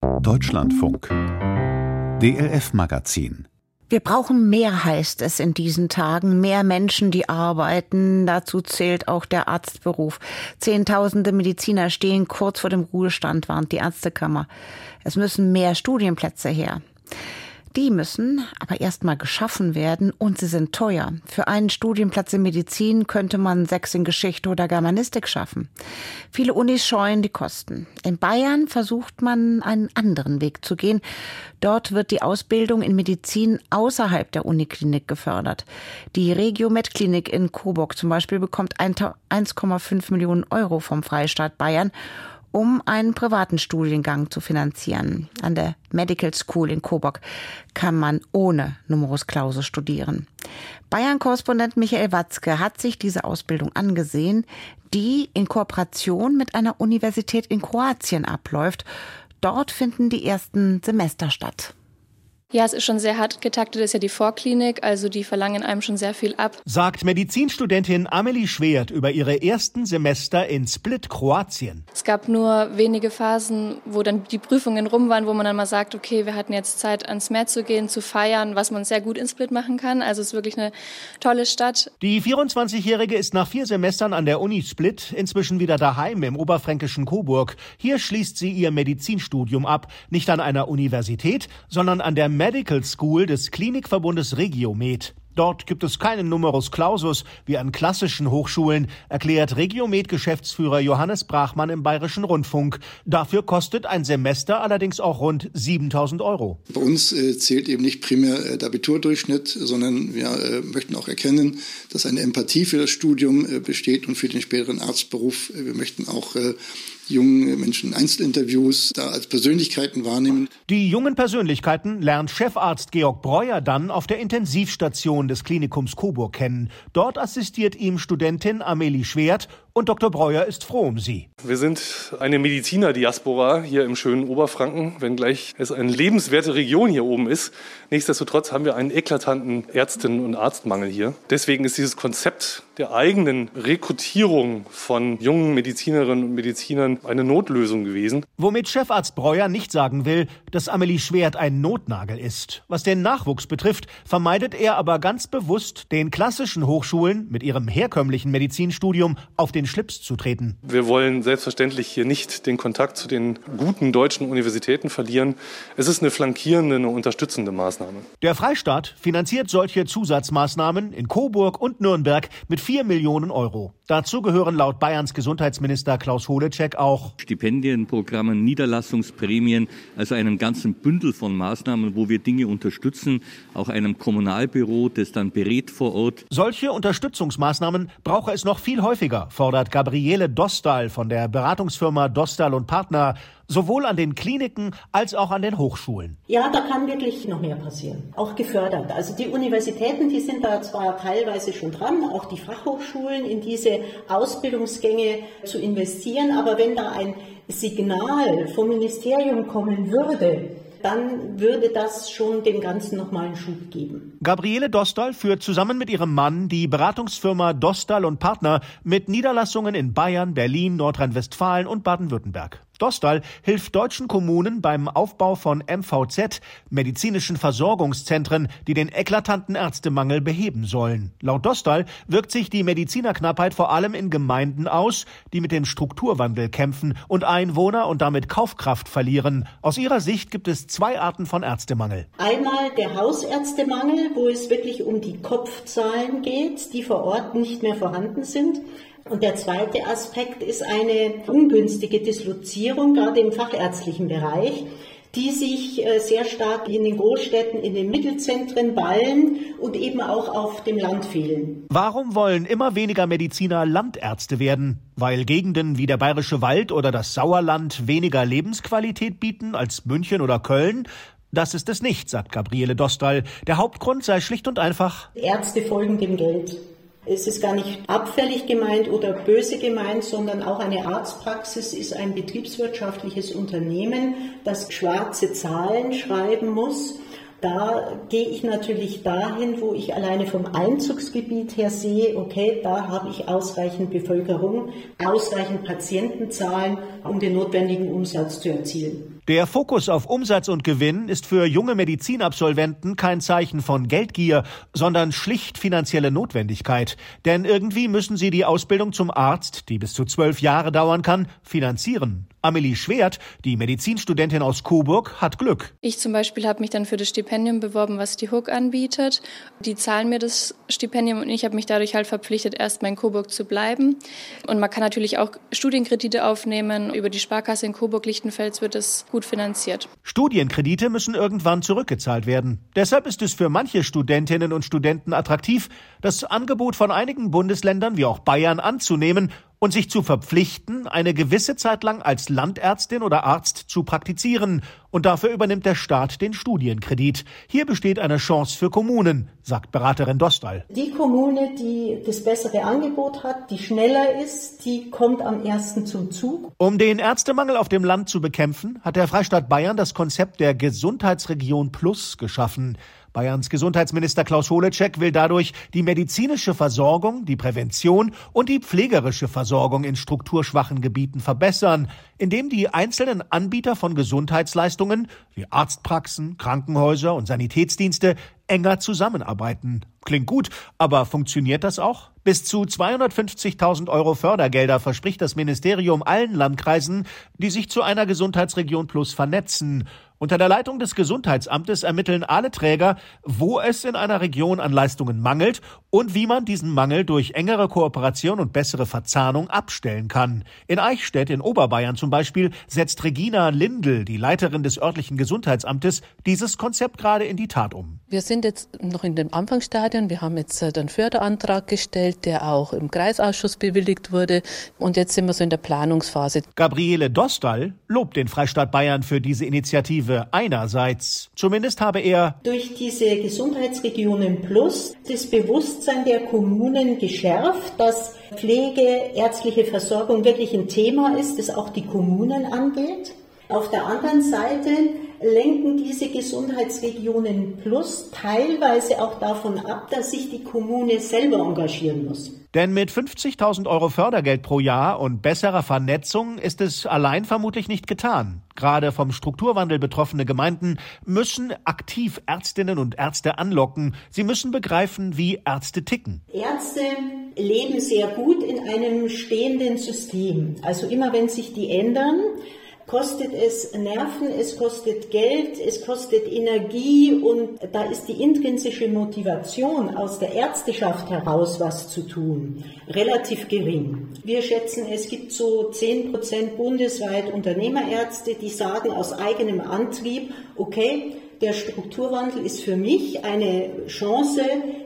Deutschlandfunk DLF Magazin wir brauchen mehr, heißt es in diesen Tagen, mehr Menschen, die arbeiten. Dazu zählt auch der Arztberuf. Zehntausende Mediziner stehen kurz vor dem Ruhestand, warnt die Ärztekammer. Es müssen mehr Studienplätze her. Die müssen aber erstmal geschaffen werden und sie sind teuer. Für einen Studienplatz in Medizin könnte man sechs in Geschichte oder Germanistik schaffen. Viele Unis scheuen die Kosten. In Bayern versucht man einen anderen Weg zu gehen. Dort wird die Ausbildung in Medizin außerhalb der Uniklinik gefördert. Die Regiomed Klinik in Coburg zum Beispiel bekommt 1,5 Millionen Euro vom Freistaat Bayern um einen privaten Studiengang zu finanzieren. An der Medical School in Coburg kann man ohne Numerus Clausus studieren. Bayern-Korrespondent Michael Watzke hat sich diese Ausbildung angesehen, die in Kooperation mit einer Universität in Kroatien abläuft. Dort finden die ersten Semester statt. Ja, es ist schon sehr hart getaktet, ist ja die Vorklinik, also die verlangen einem schon sehr viel ab. Sagt Medizinstudentin Amelie Schwert über ihre ersten Semester in Split, Kroatien. Es gab nur wenige Phasen, wo dann die Prüfungen rum waren, wo man dann mal sagt, okay, wir hatten jetzt Zeit, ans Meer zu gehen, zu feiern, was man sehr gut in Split machen kann. Also es ist wirklich eine tolle Stadt. Die 24-Jährige ist nach vier Semestern an der Uni Split inzwischen wieder daheim im oberfränkischen Coburg. Hier schließt sie ihr Medizinstudium ab, nicht an einer Universität, sondern an der Medical School des Klinikverbundes Regiomed. Dort gibt es keinen Numerus Clausus wie an klassischen Hochschulen, erklärt Regiomed-Geschäftsführer Johannes Brachmann im Bayerischen Rundfunk. Dafür kostet ein Semester allerdings auch rund 7000 Euro. Bei uns äh, zählt eben nicht primär äh, der Abiturdurchschnitt, sondern wir äh, möchten auch erkennen, dass eine Empathie für das Studium äh, besteht und für den späteren Arztberuf. Wir möchten auch äh, jungen Menschen Einzelinterviews da als Persönlichkeiten wahrnehmen. Die jungen Persönlichkeiten lernt Chefarzt Georg Breuer dann auf der Intensivstation des Klinikums Coburg kennen. Dort assistiert ihm Studentin Amelie Schwert und Dr. Breuer ist froh um sie. Wir sind eine Mediziner-Diaspora hier im schönen Oberfranken, wenngleich es eine lebenswerte Region hier oben ist. Nichtsdestotrotz haben wir einen eklatanten Ärztinnen- und Arztmangel hier. Deswegen ist dieses Konzept der eigenen Rekrutierung von jungen Medizinerinnen und Medizinern eine Notlösung gewesen. Womit Chefarzt Breuer nicht sagen will, dass Amelie Schwert ein Notnagel ist. Was den Nachwuchs betrifft, vermeidet er aber ganz bewusst, den klassischen Hochschulen mit ihrem herkömmlichen Medizinstudium auf den Schlips zu treten. Wir wollen selbstverständlich hier nicht den Kontakt zu den guten deutschen Universitäten verlieren. Es ist eine flankierende, eine unterstützende Maßnahme. Der Freistaat finanziert solche Zusatzmaßnahmen in Coburg und Nürnberg mit 4 Millionen Euro. Dazu gehören laut Bayerns Gesundheitsminister Klaus Holecek auch Stipendienprogramme, Niederlassungsprämien, also einem ganzen Bündel von Maßnahmen, wo wir Dinge unterstützen, auch einem Kommunalbüro, das dann berät vor Ort. Solche Unterstützungsmaßnahmen brauche es noch viel häufiger, fordert Gabriele Dostal von der Beratungsfirma Dostal und Partner sowohl an den Kliniken als auch an den Hochschulen. Ja, da kann wirklich noch mehr passieren, auch gefördert. Also die Universitäten, die sind da zwar teilweise schon dran, auch die Fachhochschulen in diese Ausbildungsgänge zu investieren, aber wenn da ein Signal vom Ministerium kommen würde, dann würde das schon dem Ganzen nochmal einen Schub geben. Gabriele Dostal führt zusammen mit ihrem Mann die Beratungsfirma Dostal und Partner mit Niederlassungen in Bayern, Berlin, Nordrhein-Westfalen und Baden-Württemberg. Dostal hilft deutschen Kommunen beim Aufbau von MVZ, medizinischen Versorgungszentren, die den eklatanten Ärztemangel beheben sollen. Laut Dostal wirkt sich die Medizinerknappheit vor allem in Gemeinden aus, die mit dem Strukturwandel kämpfen und Einwohner und damit Kaufkraft verlieren. Aus ihrer Sicht gibt es zwei Arten von Ärztemangel. Einmal der Hausärztemangel, wo es wirklich um die Kopfzahlen geht, die vor Ort nicht mehr vorhanden sind. Und der zweite Aspekt ist eine ungünstige Dislozierung, gerade im fachärztlichen Bereich, die sich äh, sehr stark in den Großstädten, in den Mittelzentren ballen und eben auch auf dem Land fehlen. Warum wollen immer weniger Mediziner Landärzte werden? Weil Gegenden wie der Bayerische Wald oder das Sauerland weniger Lebensqualität bieten als München oder Köln? Das ist es nicht, sagt Gabriele Dostal. Der Hauptgrund sei schlicht und einfach Ärzte folgen dem Geld. Es ist gar nicht abfällig gemeint oder böse gemeint, sondern auch eine Arztpraxis ist ein betriebswirtschaftliches Unternehmen, das schwarze Zahlen schreiben muss. Da gehe ich natürlich dahin, wo ich alleine vom Einzugsgebiet her sehe, okay, da habe ich ausreichend Bevölkerung, ausreichend Patientenzahlen, um den notwendigen Umsatz zu erzielen. Der Fokus auf Umsatz und Gewinn ist für junge Medizinabsolventen kein Zeichen von Geldgier, sondern schlicht finanzielle Notwendigkeit. Denn irgendwie müssen sie die Ausbildung zum Arzt, die bis zu zwölf Jahre dauern kann, finanzieren. Amelie Schwert, die Medizinstudentin aus Coburg, hat Glück. Ich zum Beispiel habe mich dann für das Stipendium beworben, was die Hook anbietet. Die zahlen mir das Stipendium und ich habe mich dadurch halt verpflichtet, erst mal in Coburg zu bleiben. Und man kann natürlich auch Studienkredite aufnehmen. Über die Sparkasse in Coburg-Lichtenfels wird es gut finanziert. Studienkredite müssen irgendwann zurückgezahlt werden. Deshalb ist es für manche Studentinnen und Studenten attraktiv, das Angebot von einigen Bundesländern wie auch Bayern anzunehmen und sich zu verpflichten, eine gewisse Zeit lang als Landärztin oder Arzt zu praktizieren, und dafür übernimmt der Staat den Studienkredit. Hier besteht eine Chance für Kommunen, sagt Beraterin Dostal. Die Kommune, die das bessere Angebot hat, die schneller ist, die kommt am ersten zum Zug. Um den Ärztemangel auf dem Land zu bekämpfen, hat der Freistaat Bayern das Konzept der Gesundheitsregion Plus geschaffen. Bayerns Gesundheitsminister Klaus Holecek will dadurch die medizinische Versorgung, die Prävention und die pflegerische Versorgung in strukturschwachen Gebieten verbessern, indem die einzelnen Anbieter von Gesundheitsleistungen wie Arztpraxen, Krankenhäuser und Sanitätsdienste enger zusammenarbeiten. Klingt gut, aber funktioniert das auch? Bis zu 250.000 Euro Fördergelder verspricht das Ministerium allen Landkreisen, die sich zu einer Gesundheitsregion Plus vernetzen. Unter der Leitung des Gesundheitsamtes ermitteln alle Träger, wo es in einer Region an Leistungen mangelt und wie man diesen Mangel durch engere Kooperation und bessere Verzahnung abstellen kann. In Eichstätt in Oberbayern zum Beispiel setzt Regina Lindel, die Leiterin des örtlichen Gesundheitsamtes, dieses Konzept gerade in die Tat um. Wir sind jetzt noch in den Anfangsstadien. Wir haben jetzt äh, den Förderantrag gestellt, der auch im Kreisausschuss bewilligt wurde. Und jetzt sind wir so in der Planungsphase. Gabriele Dostal lobt den Freistaat Bayern für diese Initiative einerseits. Zumindest habe er durch diese Gesundheitsregionen Plus das Bewusstsein der Kommunen geschärft, dass Pflege, ärztliche Versorgung wirklich ein Thema ist, das auch die Kommunen angeht. Auf der anderen Seite lenken diese Gesundheitsregionen Plus teilweise auch davon ab, dass sich die Kommune selber engagieren muss. Denn mit 50.000 Euro Fördergeld pro Jahr und besserer Vernetzung ist es allein vermutlich nicht getan. Gerade vom Strukturwandel betroffene Gemeinden müssen aktiv Ärztinnen und Ärzte anlocken. Sie müssen begreifen, wie Ärzte ticken. Ärzte leben sehr gut in einem stehenden System. Also immer wenn sich die ändern, kostet es Nerven, es kostet Geld, es kostet Energie und da ist die intrinsische Motivation aus der Ärzteschaft heraus was zu tun relativ gering. Wir schätzen, es gibt so 10 Prozent bundesweit Unternehmerärzte, die sagen aus eigenem Antrieb, okay, der Strukturwandel ist für mich eine Chance.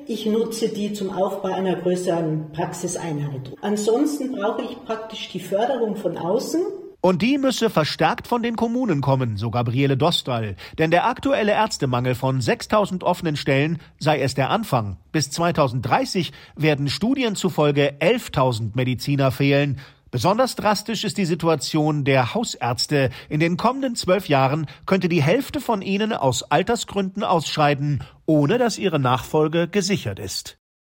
Ich nutze die zum Aufbau einer größeren Praxiseinheit. Ansonsten brauche ich praktisch die Förderung von außen. Und die müsse verstärkt von den Kommunen kommen, so Gabriele Dostal. Denn der aktuelle Ärztemangel von 6000 offenen Stellen sei erst der Anfang. Bis 2030 werden Studien zufolge 11.000 Mediziner fehlen. Besonders drastisch ist die Situation der Hausärzte. In den kommenden zwölf Jahren könnte die Hälfte von ihnen aus Altersgründen ausscheiden, ohne dass ihre Nachfolge gesichert ist.